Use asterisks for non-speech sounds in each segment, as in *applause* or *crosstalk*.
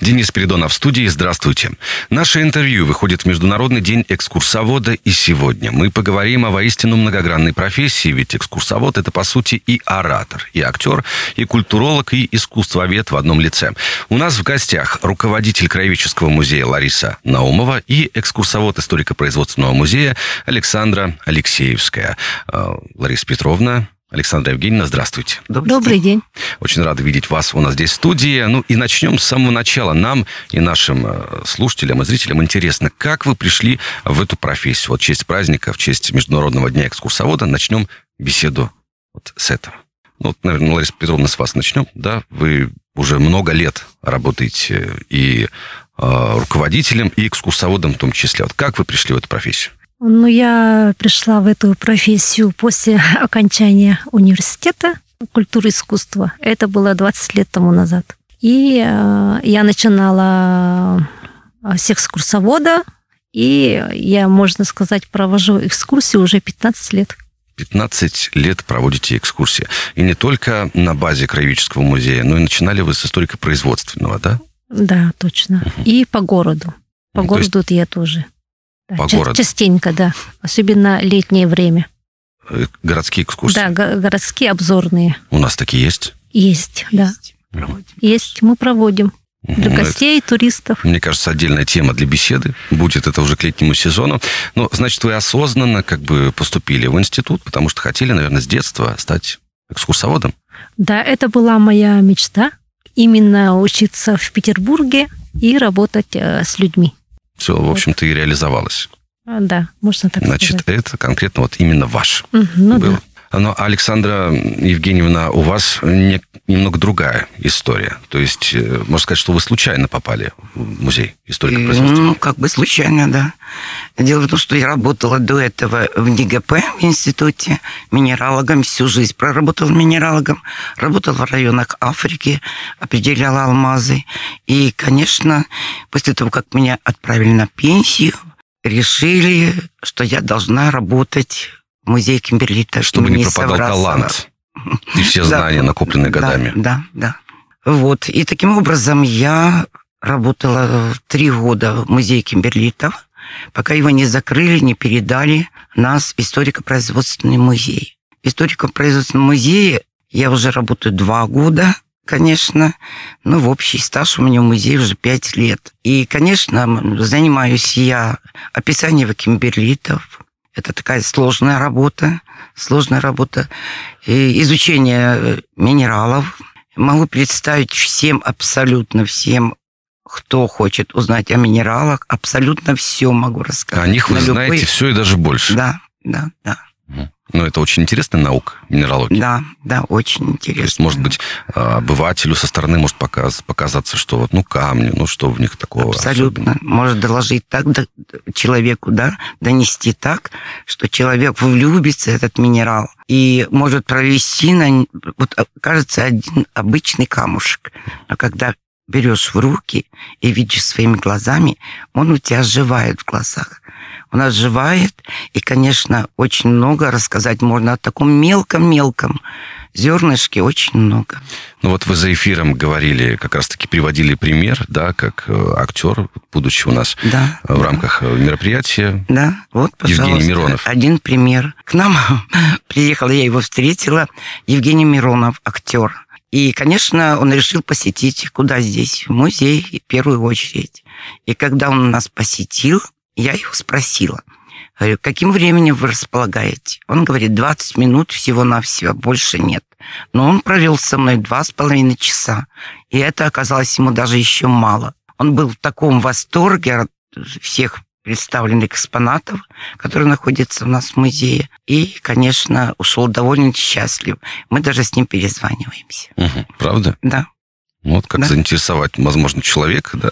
Денис Передонов в студии. Здравствуйте. Наше интервью выходит в Международный день экскурсовода и сегодня мы поговорим о воистину многогранной профессии, ведь экскурсовод – это, по сути, и оратор, и актер, и культуролог, и искусствовед в одном лице. У нас в гостях руководитель Краеведческого музея Лариса Наумова и экскурсовод историко-производственного музея Александра Алексеевская. Э, Лариса Петровна, Александра Евгеньевна, здравствуйте. Добрый, Добрый день. день. Очень рада видеть вас у нас здесь в студии. Ну и начнем с самого начала. Нам и нашим э, слушателям и зрителям интересно, как вы пришли в эту профессию. Вот в честь праздника, в честь Международного дня экскурсовода начнем беседу вот с этого. Ну, вот, наверное, Лариса Петровна, с вас начнем. Да, вы уже много лет работаете и э, руководителем, и экскурсоводом в том числе. Вот как вы пришли в эту профессию? Ну, я пришла в эту профессию после *laughs* окончания университета культуры и искусства. Это было 20 лет тому назад. И э, я начинала э, с экскурсовода, и я, можно сказать, провожу экскурсии уже 15 лет. 15 лет проводите экскурсии. И не только на базе Краеведческого музея, но и начинали вы с историко-производственного, да? Да, точно. Угу. И по городу. По ну, городу есть... я тоже. Да, по городу. Частенько, да. Особенно летнее время. Э, городские экскурсии? Да, городские обзорные. У нас такие есть? Есть, да. Проводим. Есть, мы проводим. Для ну, гостей, это, туристов. Мне кажется, отдельная тема для беседы. Будет это уже к летнему сезону. Но, значит, вы осознанно как бы поступили в институт, потому что хотели, наверное, с детства стать экскурсоводом. Да, это была моя мечта. Именно учиться в Петербурге и работать э, с людьми все, в общем-то, и реализовалось. А, да, можно так Значит, сказать. это конкретно вот именно ваш ну, был. Да. Но, Александра Евгеньевна, у вас не, немного другая история. То есть, э, можно сказать, что вы случайно попали в музей историка производства? Ну, как бы случайно, да. Дело в том, что я работала до этого в НИГП, в институте, минералогом, всю жизнь проработала минералогом, работала в районах Африки, определяла алмазы. И, конечно, после того, как меня отправили на пенсию, решили, что я должна работать музей Кимберлита. Чтобы не пропадал талант и все *laughs* знания, накопленные годами. Да, да. Вот. И таким образом я работала три года в музее Кимберлитов, пока его не закрыли, не передали нас в историко-производственный музей. В историко-производственном музее я уже работаю два года, конечно, но в общий стаж у меня в музее уже пять лет. И, конечно, занимаюсь я описанием кимберлитов, это такая сложная работа, сложная работа. И изучение э, минералов. Могу представить всем, абсолютно всем, кто хочет узнать о минералах, абсолютно все могу рассказать. О них вы любые... знаете все и даже больше. Да, да, да. Ну, это очень интересная наука, минералогия. Да, да, очень интересно. То есть, может быть, а, обывателю со стороны может показ, показаться, что вот, ну, камни, ну, что в них такого Абсолютно. Особенного? Может доложить так человеку, да, донести так, что человек влюбится в этот минерал и может провести на... Вот, а, кажется, один обычный камушек. Но когда берешь в руки и видишь своими глазами, он у тебя оживает в глазах он оживает. И, конечно, очень много рассказать можно о таком мелком-мелком зернышке очень много. Ну вот вы за эфиром говорили, как раз-таки приводили пример, да, как э, актер, будучи у нас да, в да. рамках э, мероприятия. Да, вот, Евгений Миронов. один пример. К нам *laughs* приехала, я его встретила, Евгений Миронов, актер. И, конечно, он решил посетить, куда здесь, музей, в первую очередь. И когда он нас посетил, я его спросила, говорю, каким временем вы располагаете? Он говорит, 20 минут всего-навсего, больше нет. Но он провел со мной два с половиной часа, и это оказалось ему даже еще мало. Он был в таком восторге от всех представленных экспонатов, которые находятся у нас в музее. И, конечно, ушел довольно счастлив. Мы даже с ним перезваниваемся. Угу, правда? Да. Вот как да. заинтересовать, возможно, человека, да,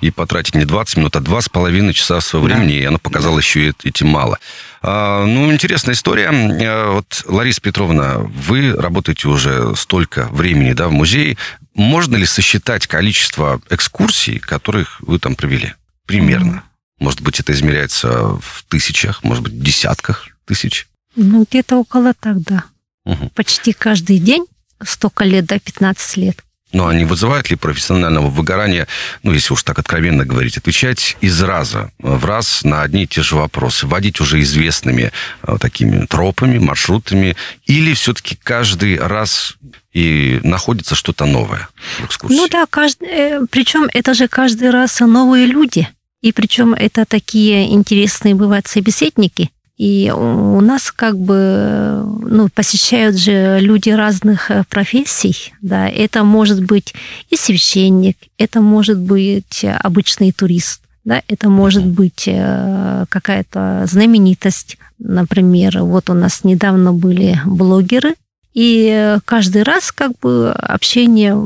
и потратить не 20 минут, а два с половиной часа своего да. времени, и она показала да. еще и этим мало. А, ну, интересная история. А, вот, Лариса Петровна, вы работаете уже столько времени, да, в музее. Можно ли сосчитать количество экскурсий, которых вы там провели? Примерно. Может быть, это измеряется в тысячах, может быть, десятках тысяч? Ну, где-то около так, да. Угу. Почти каждый день, столько лет, да, 15 лет. Но они вызывают ли профессионального выгорания, ну, если уж так откровенно говорить, отвечать из раза в раз на одни и те же вопросы, вводить уже известными э, такими тропами, маршрутами, или все-таки каждый раз и находится что-то новое в экскурсии? Ну да, каждый, э, причем это же каждый раз новые люди. И причем это такие интересные бывают собеседники. И у нас как бы ну, посещают же люди разных э, профессий. Да. Это может быть и священник, это может быть обычный турист, да, это может быть э, какая-то знаменитость. Например, вот у нас недавно были блогеры, и каждый раз как бы общение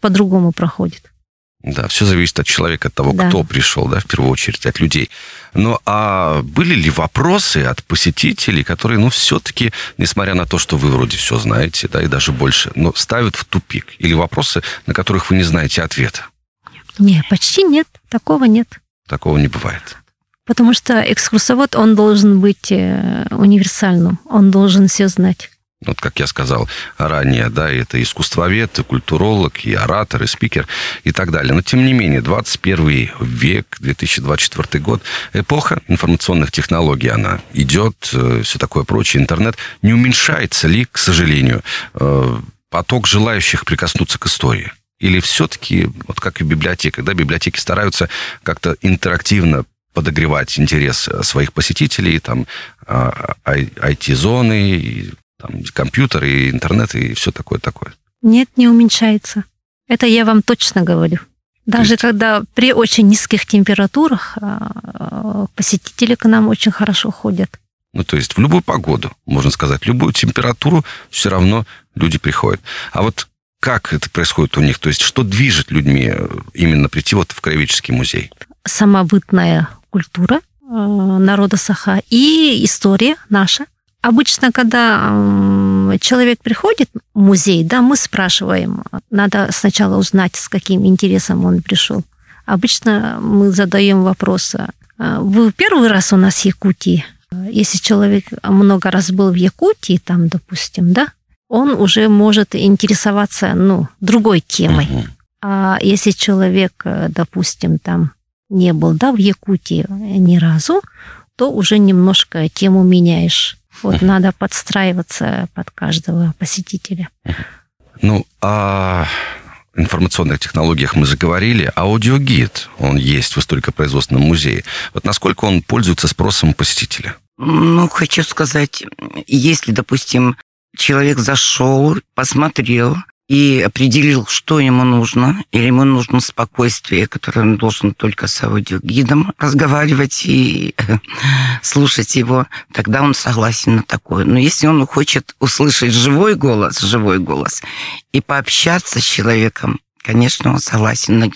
по-другому проходит. Да, все зависит от человека, от того, Да. кто пришел, да, в первую очередь, от людей. Ну, а были ли вопросы от посетителей, которые, ну, все-таки, несмотря на то, что вы вроде все знаете, да, и даже больше, но ставят в тупик? Или вопросы, на которых вы не знаете ответа? Не, почти нет, такого нет. Такого не бывает. Потому что экскурсовод, он должен быть э, универсальным, он должен все знать. Вот как я сказал ранее, да, это искусствовед, и культуролог, и оратор, и спикер, и так далее. Но, тем не менее, 21 век, 2024 год, эпоха информационных технологий, она идет, все такое прочее, интернет. Не уменьшается ли, к сожалению, э, поток желающих прикоснуться к истории? Или все-таки, вот как и библиотека, да, библиотеки стараются как-то интерактивно подогревать интерес э, своих посетителей, там, а, IT-зоны, и, там, компьютеры, и интернет, и все такое-такое. Нет, не уменьшается. Это я вам точно говорю. Даже есть- когда при очень низких температурах а, посетители к нам очень хорошо ходят. Ну, то есть в любую погоду, можно сказать, любую температуру, все равно люди приходят. А вот как это происходит у них? То есть что движет людьми э, именно прийти вот в Краеведческий музей? Самобытная культура э, народа Саха и история наша. Обычно, когда человек приходит в музей, да, мы спрашиваем, надо сначала узнать, с каким интересом он пришел. Обычно мы задаем вопрос, э, вы первый раз у нас в Якутии? Если человек много раз был в Якутии, там, допустим, да, он уже может интересоваться, ну, другой темой. А если человек, э, допустим, там не был, да, в Якутии ни разу, то уже немножко тему меняешь. Вот надо подстраиваться под каждого посетителя. Ну, о информационных технологиях мы заговорили. Аудиогид, он есть в историко-производственном музее. Вот насколько он пользуется спросом посетителя? Ну, хочу сказать, если, допустим, человек зашел, посмотрел и определил, что ему нужно, или ему нужно спокойствие, которое он должен только с аудиогидом разговаривать и э, слушать его, тогда он согласен на такое. Но если он хочет услышать живой голос, живой голос, и пообщаться с человеком, конечно, он согласен на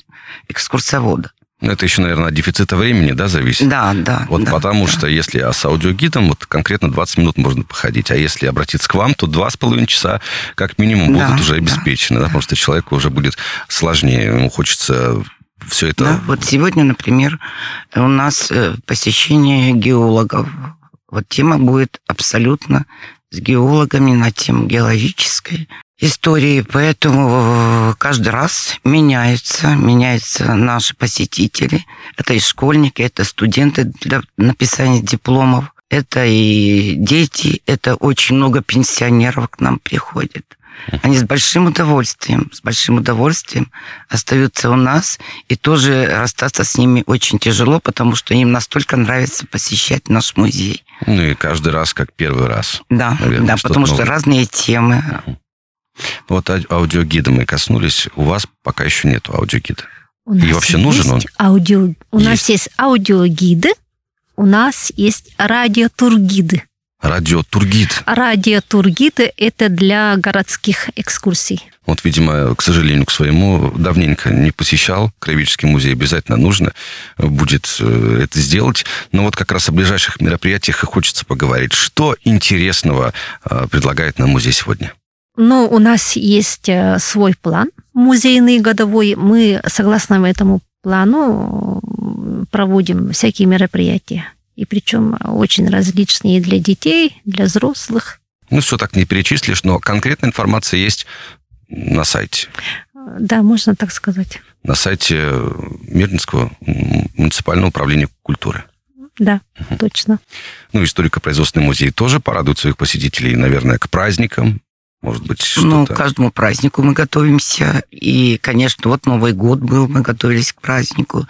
экскурсовода. Ну, это еще, наверное, от дефицита времени, да, зависит? Да, да. Вот да, потому да. что если а с аудиогидом, вот конкретно 20 минут можно походить, а если обратиться к вам, то два с половиной часа как минимум Да, будут уже да, обеспечены, да, потому что человеку уже будет сложнее, ему хочется все это... Да, вот сегодня, например, у нас э, посещение геологов. Вот тема будет абсолютно с геологами на тему геологической истории, поэтому э, каждый раз меняются, меняются наши посетители. Это и школьники, это студенты для написания дипломов, это и дети, это очень много пенсионеров к нам приходит. Они с большим удовольствием, с большим удовольствием остаются у нас, и тоже расстаться с ними очень тяжело, потому что им настолько нравится посещать наш музей. Ну и каждый раз как первый раз. Да, Наверное, да, потому что новое. разные темы. Вот аудиогида мы коснулись, у вас пока еще нету аудиогида. У И вообще нужен он? есть Аудио... У Есть. нас есть аудиогиды, у нас есть радиотургиды. Радиотургид. Радиотургиды – это для городских экскурсий. Вот, видимо, к сожалению, к своему давненько не посещал Краеведческий музей. Обязательно нужно будет э, это сделать. Но вот как раз о ближайших мероприятиях и хочется поговорить. Что интересного э, предлагает нам музей сегодня? Но у нас есть э, свой план музейный годовой. Мы, согласно этому плану, проводим всякие мероприятия. И причем очень различные для детей, для взрослых. Ну, все так не перечислишь, но конкретная информация есть на сайте. Да, можно так сказать. На сайте Мирнинского муниципального управления культуры. Да, угу. точно. Ну, историко-производственный музей тоже порадует своих посетителей, наверное, к праздникам. Может быть, ну, что-то... Ну, к каждому празднику мы готовимся. И, конечно, вот Новый год был, мы готовились к празднику.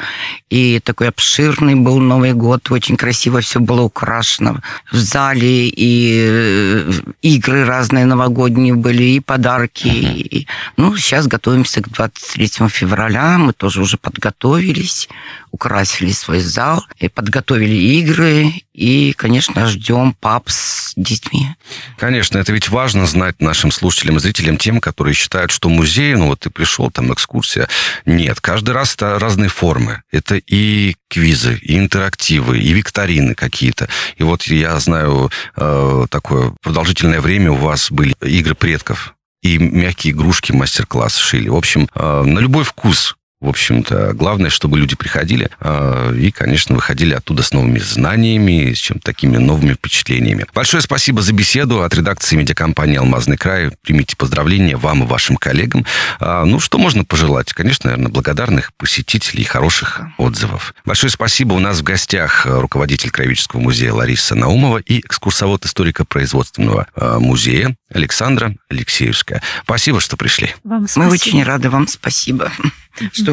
И такой обширный был Новый год. Очень красиво все было украшено. В зале и э, игры разные новогодние были, и подарки. Uh-huh. И, ну, сейчас готовимся к 23 февраля. Мы тоже уже подготовились, украсили свой зал, и подготовили игры. И, конечно, ждем пап с детьми. Конечно, это ведь важно знать нашим слушателям и зрителям, тем, которые считают, что музей, ну вот ты пришел, там экскурсия. Нет, каждый раз это разные формы. Это и квизы, и интерактивы, и викторины какие-то. И вот я знаю, э, такое продолжительное время у вас были игры предков и мягкие игрушки мастер-класс шили. В общем, э, на любой вкус в общем-то, главное, чтобы люди приходили э, и, конечно, выходили оттуда с новыми знаниями, с чем-то такими новыми впечатлениями. Большое спасибо за беседу от редакции медиакомпании «Алмазный край». Примите поздравления вам и вашим коллегам. А, ну, что можно пожелать? Конечно, наверное, благодарных посетителей и хороших отзывов. Большое спасибо. У нас в гостях руководитель Краеведческого музея Лариса Наумова и экскурсовод историко-производственного э, музея Александра Алексеевская. Спасибо, что пришли. Вам спасибо. Мы очень рады вам. Спасибо, *laughs* что